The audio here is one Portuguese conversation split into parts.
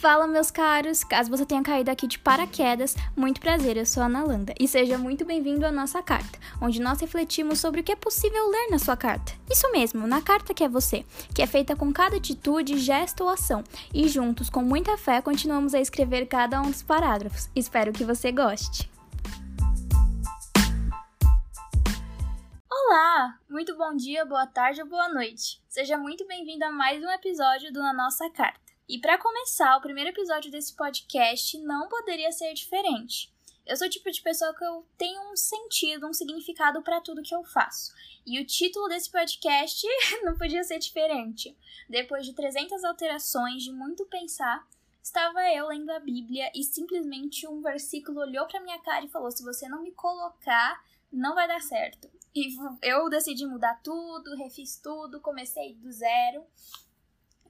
Fala, meus caros! Caso você tenha caído aqui de paraquedas, muito prazer, eu sou a Ana Landa e seja muito bem-vindo à nossa carta, onde nós refletimos sobre o que é possível ler na sua carta. Isso mesmo, na carta que é você, que é feita com cada atitude, gesto ou ação, e juntos, com muita fé, continuamos a escrever cada um dos parágrafos. Espero que você goste! Olá! Muito bom dia, boa tarde ou boa noite. Seja muito bem-vindo a mais um episódio do Na Nossa Carta. E para começar, o primeiro episódio desse podcast não poderia ser diferente. Eu sou o tipo de pessoa que eu tenho um sentido, um significado para tudo que eu faço. E o título desse podcast não podia ser diferente. Depois de 300 alterações, de muito pensar, estava eu lendo a Bíblia e simplesmente um versículo olhou para minha cara e falou: "Se você não me colocar, não vai dar certo". E eu decidi mudar tudo, refiz tudo, comecei do zero.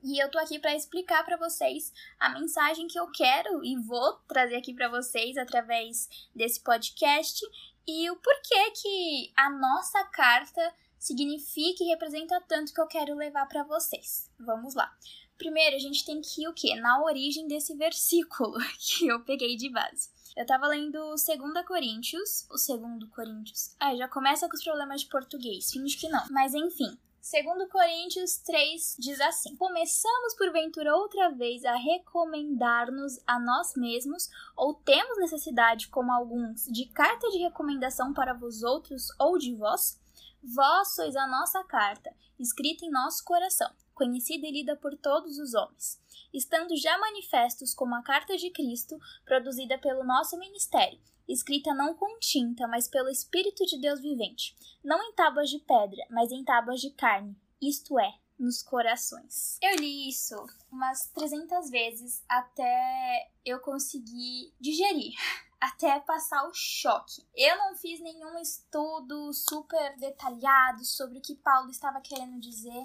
E eu tô aqui para explicar para vocês a mensagem que eu quero e vou trazer aqui para vocês através desse podcast e o porquê que a nossa carta significa e representa tanto que eu quero levar para vocês. Vamos lá. Primeiro, a gente tem que ir o quê? Na origem desse versículo que eu peguei de base. Eu tava lendo 2 Coríntios, o segundo Coríntios. Ah, já começa com os problemas de português, finge que não. Mas enfim, Segundo Coríntios 3 diz assim: Começamos porventura outra vez a recomendar-nos a nós mesmos, ou temos necessidade, como alguns, de carta de recomendação para vós outros ou de vós? Vós sois a nossa carta, escrita em nosso coração, conhecida e lida por todos os homens, estando já manifestos como a carta de Cristo, produzida pelo nosso ministério escrita não com tinta, mas pelo Espírito de Deus vivente, não em tábuas de pedra, mas em tábuas de carne, isto é, nos corações. Eu li isso umas 300 vezes até eu conseguir digerir, até passar o choque. Eu não fiz nenhum estudo super detalhado sobre o que Paulo estava querendo dizer.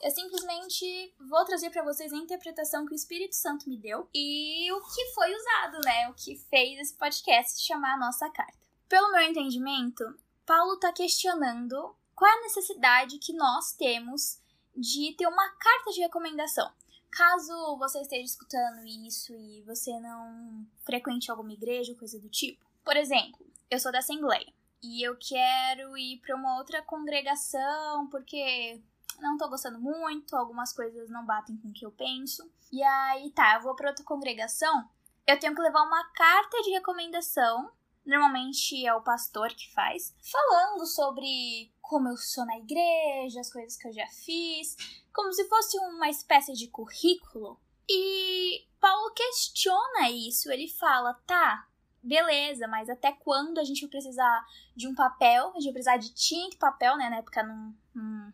Eu simplesmente vou trazer para vocês a interpretação que o Espírito Santo me deu e o que foi usado, né? O que fez esse podcast chamar a nossa carta. Pelo meu entendimento, Paulo está questionando qual é a necessidade que nós temos de ter uma carta de recomendação. Caso você esteja escutando isso e você não frequente alguma igreja ou coisa do tipo. Por exemplo, eu sou da Assembleia e eu quero ir para uma outra congregação porque não tô gostando muito, algumas coisas não batem com o que eu penso. E aí, tá, eu vou para outra congregação, eu tenho que levar uma carta de recomendação. Normalmente é o pastor que faz, falando sobre como eu sou na igreja, as coisas que eu já fiz, como se fosse uma espécie de currículo. E Paulo questiona isso, ele fala: tá, beleza, mas até quando a gente vai precisar de um papel? A gente vai precisar de tinta e papel, né? Na época não, não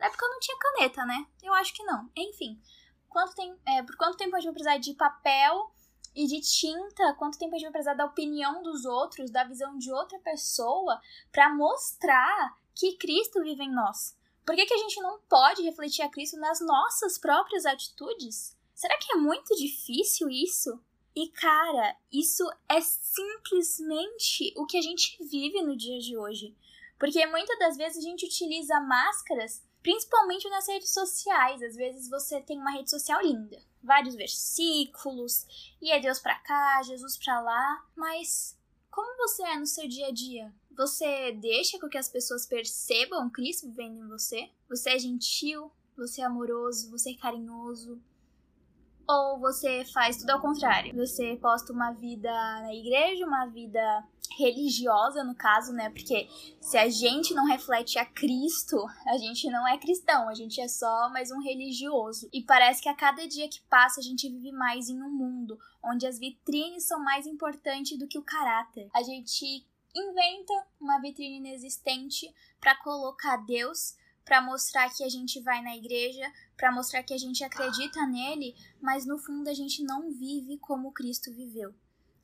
na época eu não tinha caneta, né? Eu acho que não. Enfim, quanto tem, é, por quanto tempo a gente vai precisar de papel e de tinta? Quanto tempo a gente vai precisar da opinião dos outros, da visão de outra pessoa, para mostrar que Cristo vive em nós? Por que, que a gente não pode refletir a Cristo nas nossas próprias atitudes? Será que é muito difícil isso? E cara, isso é simplesmente o que a gente vive no dia de hoje. Porque muitas das vezes a gente utiliza máscaras Principalmente nas redes sociais. Às vezes você tem uma rede social linda, vários versículos, e é Deus para cá, Jesus para lá, mas como você é no seu dia a dia? Você deixa com que as pessoas percebam Cristo vivendo em você? Você é gentil? Você é amoroso? Você é carinhoso? Ou você faz tudo ao contrário? Você posta uma vida na igreja, uma vida religiosa, no caso, né? Porque se a gente não reflete a Cristo, a gente não é cristão, a gente é só mais um religioso. E parece que a cada dia que passa a gente vive mais em um mundo onde as vitrines são mais importantes do que o caráter. A gente inventa uma vitrine inexistente para colocar Deus, para mostrar que a gente vai na igreja, para mostrar que a gente acredita nele, mas no fundo a gente não vive como Cristo viveu.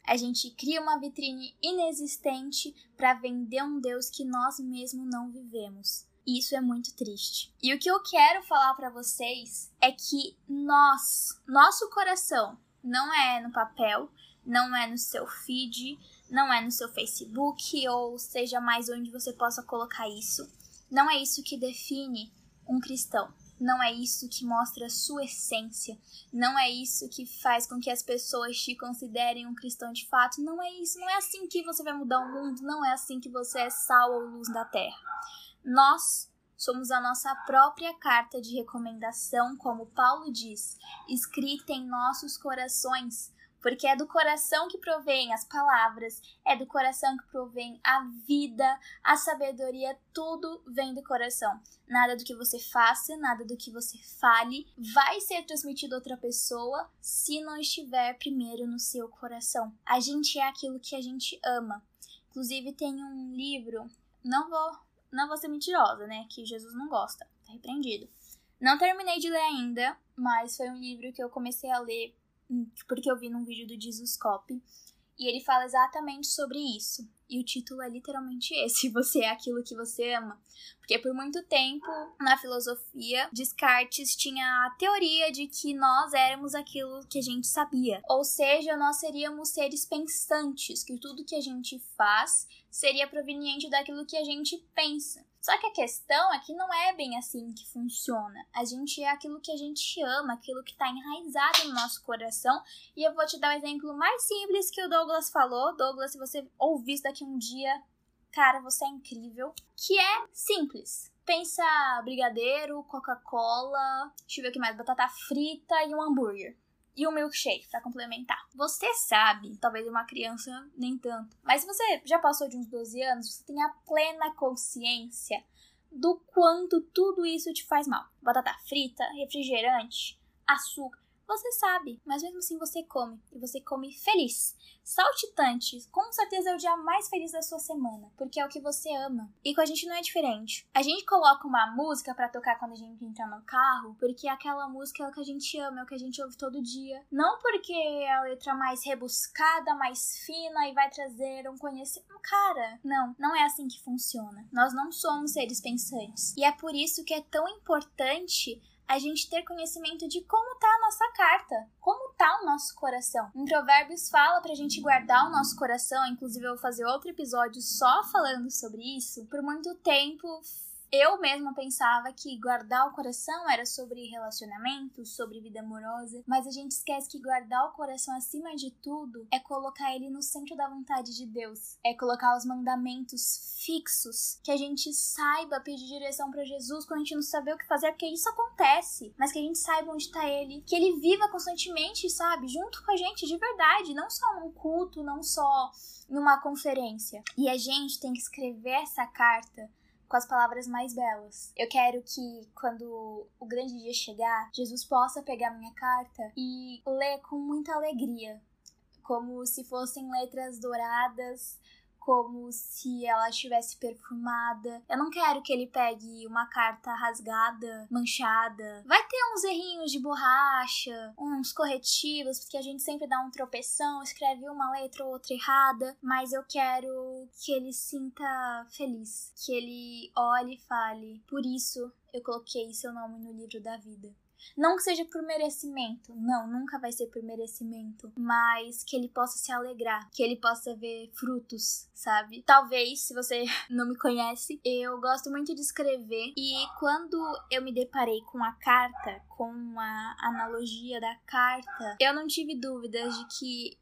A gente cria uma vitrine inexistente para vender um Deus que nós mesmos não vivemos. Isso é muito triste. E o que eu quero falar para vocês é que nós, nosso coração, não é no papel, não é no seu feed, não é no seu Facebook ou seja mais onde você possa colocar isso. Não é isso que define um cristão. Não é isso que mostra a sua essência. Não é isso que faz com que as pessoas te considerem um cristão de fato. Não é isso. Não é assim que você vai mudar o mundo. Não é assim que você é sal ou luz da terra. Nós somos a nossa própria carta de recomendação, como Paulo diz, escrita em nossos corações porque é do coração que provém as palavras, é do coração que provém a vida, a sabedoria, tudo vem do coração. Nada do que você faça, nada do que você fale vai ser transmitido a outra pessoa se não estiver primeiro no seu coração. A gente é aquilo que a gente ama. Inclusive tem um livro, não vou, não vou ser mentirosa, né, que Jesus não gosta, tá repreendido. Não terminei de ler ainda, mas foi um livro que eu comecei a ler porque eu vi num vídeo do Jesuscope, e ele fala exatamente sobre isso. E o título é literalmente esse: Você é aquilo que você ama. Porque por muito tempo, na filosofia, Descartes tinha a teoria de que nós éramos aquilo que a gente sabia. Ou seja, nós seríamos seres pensantes, que tudo que a gente faz seria proveniente daquilo que a gente pensa. Só que a questão é que não é bem assim que funciona. A gente é aquilo que a gente ama, aquilo que está enraizado no nosso coração. E eu vou te dar o um exemplo mais simples que o Douglas falou. Douglas, se você ouvir isso daqui um dia, cara, você é incrível. Que é simples. Pensa brigadeiro, Coca-Cola, deixa eu ver o que mais, batata frita e um hambúrguer e um milkshake para complementar. Você sabe, talvez uma criança nem tanto, mas se você já passou de uns 12 anos, você tem a plena consciência do quanto tudo isso te faz mal. Batata frita, refrigerante, açúcar. Você sabe, mas mesmo assim você come. E você come feliz. Saltitante, com certeza é o dia mais feliz da sua semana, porque é o que você ama. E com a gente não é diferente. A gente coloca uma música para tocar quando a gente entra no carro, porque aquela música é o que a gente ama, é o que a gente ouve todo dia. Não porque é a letra mais rebuscada, mais fina e vai trazer um conhecimento. Cara, não, não é assim que funciona. Nós não somos seres pensantes. E é por isso que é tão importante a gente ter conhecimento de como tá a nossa carta, como tá o nosso coração. Em Provérbios fala pra gente guardar o nosso coração, inclusive eu vou fazer outro episódio só falando sobre isso. Por muito tempo eu mesma pensava que guardar o coração era sobre relacionamentos, sobre vida amorosa, mas a gente esquece que guardar o coração acima de tudo é colocar ele no centro da vontade de Deus, é colocar os mandamentos fixos, que a gente saiba pedir direção para Jesus quando a gente não saber o que fazer, porque isso acontece, mas que a gente saiba onde está ele, que ele viva constantemente, sabe, junto com a gente de verdade, não só num culto, não só numa conferência. E a gente tem que escrever essa carta com as palavras mais belas. Eu quero que, quando o grande dia chegar, Jesus possa pegar minha carta e ler com muita alegria, como se fossem letras douradas como se ela estivesse perfumada. Eu não quero que ele pegue uma carta rasgada, manchada. Vai ter uns errinhos de borracha, uns corretivos, porque a gente sempre dá um tropeção, escreve uma letra ou outra errada, mas eu quero que ele sinta feliz, que ele olhe e fale. Por isso eu coloquei seu nome no livro da vida. Não que seja por merecimento, não, nunca vai ser por merecimento, mas que ele possa se alegrar, que ele possa ver frutos, sabe? Talvez, se você não me conhece, eu gosto muito de escrever e quando eu me deparei com a carta, com a analogia da carta, eu não tive dúvidas de que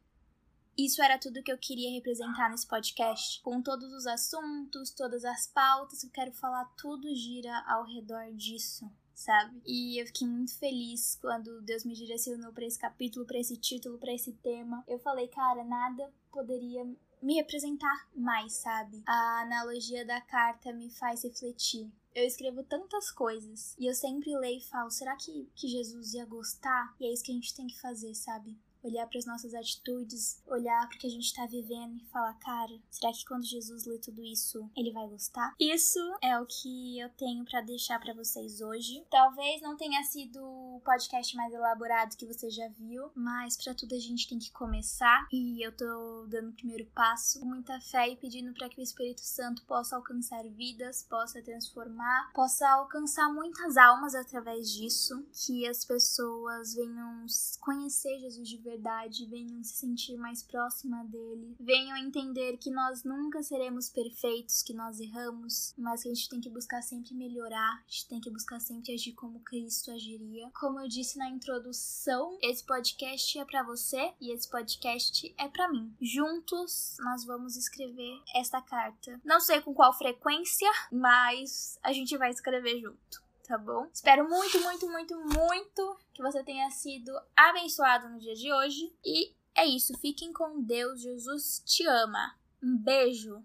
isso era tudo que eu queria representar nesse podcast. Com todos os assuntos, todas as pautas, eu quero falar, tudo gira ao redor disso sabe? E eu fiquei muito feliz quando Deus me direcionou para esse capítulo, para esse título, para esse tema. Eu falei, cara, nada poderia me representar mais, sabe? A analogia da carta me faz refletir. Eu escrevo tantas coisas e eu sempre leio e falo, será que, que Jesus ia gostar? E é isso que a gente tem que fazer, sabe? Olhar para as nossas atitudes, olhar para o que a gente está vivendo e falar, cara, será que quando Jesus lê tudo isso, ele vai gostar? Isso é o que eu tenho para deixar para vocês hoje. Talvez não tenha sido o podcast mais elaborado que você já viu, mas para tudo a gente tem que começar e eu tô dando o primeiro passo com muita fé e pedindo para que o Espírito Santo possa alcançar vidas, possa transformar, possa alcançar muitas almas através disso, que as pessoas venham conhecer Jesus de verdade verdade, venham se sentir mais próxima dele, venham entender que nós nunca seremos perfeitos, que nós erramos, mas que a gente tem que buscar sempre melhorar, a gente tem que buscar sempre agir como Cristo agiria. Como eu disse na introdução, esse podcast é para você e esse podcast é para mim. Juntos nós vamos escrever esta carta. Não sei com qual frequência, mas a gente vai escrever junto tá bom? Espero muito, muito, muito, muito que você tenha sido abençoado no dia de hoje. E é isso. Fiquem com Deus. Jesus te ama. Um beijo.